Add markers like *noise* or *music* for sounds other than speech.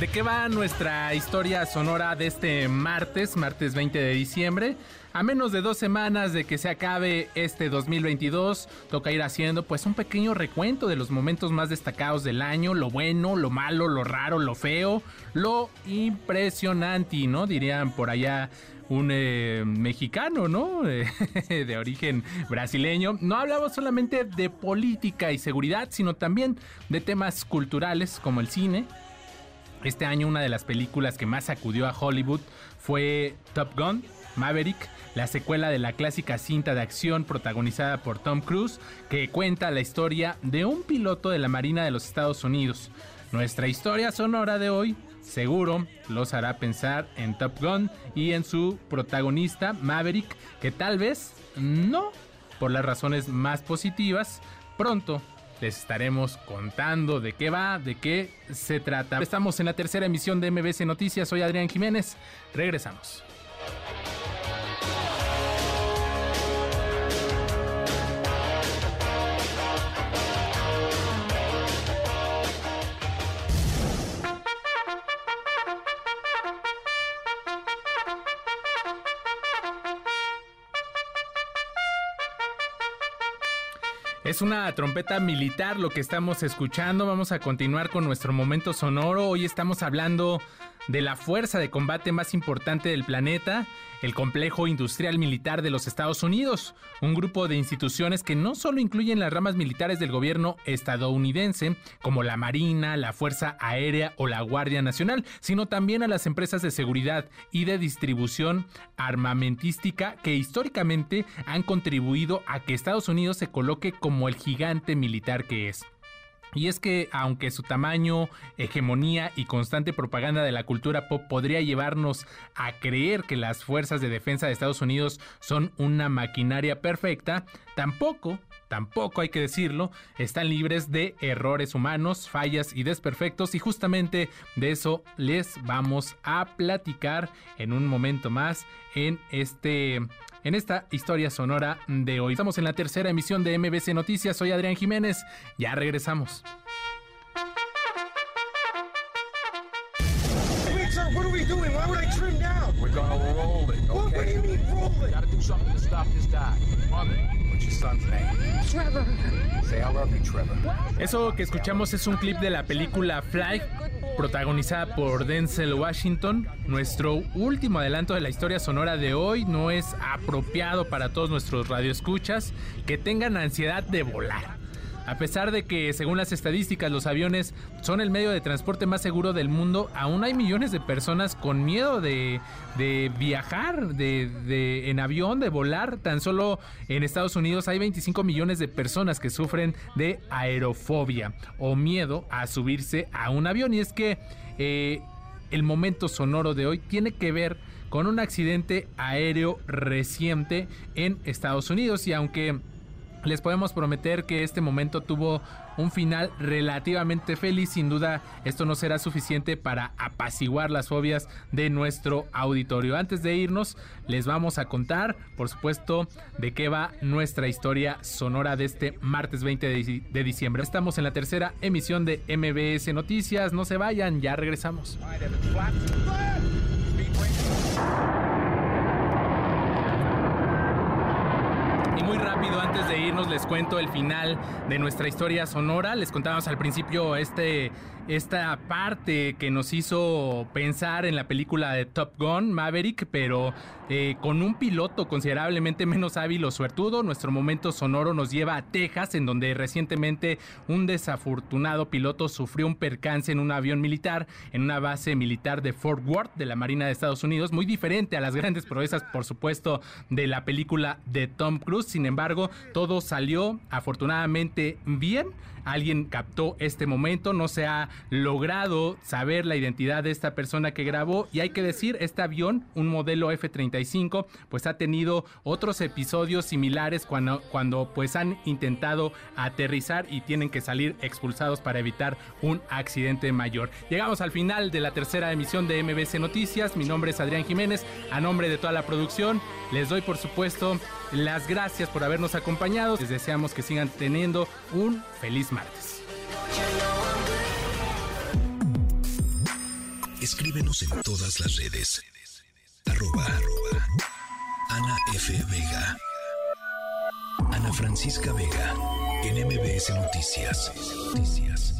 ¿De qué va nuestra historia sonora de este martes, martes 20 de diciembre? A menos de dos semanas de que se acabe este 2022, toca ir haciendo pues un pequeño recuento de los momentos más destacados del año, lo bueno, lo malo, lo raro, lo feo, lo impresionante, ¿no? Dirían por allá un eh, mexicano, ¿no? *laughs* de origen brasileño. No hablamos solamente de política y seguridad, sino también de temas culturales como el cine, este año una de las películas que más acudió a Hollywood fue Top Gun, Maverick, la secuela de la clásica cinta de acción protagonizada por Tom Cruise, que cuenta la historia de un piloto de la Marina de los Estados Unidos. Nuestra historia sonora de hoy seguro los hará pensar en Top Gun y en su protagonista Maverick, que tal vez no por las razones más positivas, pronto les estaremos contando de qué va, de qué se trata. Estamos en la tercera emisión de MBC Noticias. Soy Adrián Jiménez. Regresamos. Es una trompeta militar lo que estamos escuchando. Vamos a continuar con nuestro momento sonoro. Hoy estamos hablando de la fuerza de combate más importante del planeta, el Complejo Industrial Militar de los Estados Unidos, un grupo de instituciones que no solo incluyen las ramas militares del gobierno estadounidense, como la Marina, la Fuerza Aérea o la Guardia Nacional, sino también a las empresas de seguridad y de distribución armamentística que históricamente han contribuido a que Estados Unidos se coloque como el gigante militar que es. Y es que aunque su tamaño, hegemonía y constante propaganda de la cultura pop podría llevarnos a creer que las fuerzas de defensa de Estados Unidos son una maquinaria perfecta, tampoco tampoco hay que decirlo, están libres de errores humanos, fallas y desperfectos. Y justamente de eso les vamos a platicar en un momento más en este en esta historia sonora de hoy. Estamos en la tercera emisión de MBC Noticias. Soy Adrián Jiménez. Ya regresamos. Eso que escuchamos es un clip de la película Fly, protagonizada por Denzel Washington. Nuestro último adelanto de la historia sonora de hoy no es apropiado para todos nuestros radioescuchas que tengan ansiedad de volar. A pesar de que, según las estadísticas, los aviones son el medio de transporte más seguro del mundo, aún hay millones de personas con miedo de, viajar de, en avión, de volar. Tan solo en Estados Unidos hay 25 millones de personas que sufren de aerofobia o miedo a subirse a un avión. Y es que eh, el momento sonoro de hoy tiene que ver con un accidente aéreo reciente en Estados Unidos. Y aunque les podemos prometer que este momento tuvo un final relativamente feliz. Sin duda, esto no será suficiente para apaciguar las fobias de nuestro auditorio. Antes de irnos, les vamos a contar, por supuesto, de qué va nuestra historia sonora de este martes 20 de, diciembre. Estamos en la tercera emisión de MBS Noticias. No se vayan, ya regresamos. Antes de irnos les cuento el final de nuestra historia sonora. Les contábamos al principio este, esta parte que nos hizo pensar en la película de Top Gun, Maverick, pero eh, con un piloto considerablemente menos hábil o suertudo. Nuestro momento sonoro nos lleva a Texas, en donde recientemente un desafortunado piloto sufrió un percance en un avión militar en una base militar de Fort Worth de la Marina de Estados Unidos, muy diferente a las grandes proezas, por supuesto, de la película de Tom Cruise. Sin embargo, todo salió afortunadamente bien. Alguien captó este momento, no se ha logrado saber la identidad de esta persona que grabó y hay que decir, este avión, un modelo F-35, pues ha tenido otros episodios similares cuando, cuando pues han intentado aterrizar y tienen que salir expulsados para evitar un accidente mayor. Llegamos al final de la tercera emisión de MBC Noticias, mi nombre es Adrián Jiménez, a nombre de toda la producción, les doy por supuesto las gracias por habernos acompañado, les deseamos que sigan teniendo un feliz martes. Escríbenos en todas las redes. Arroba, Ana F. Vega. Ana Francisca Vega. En MBS Noticias. Noticias.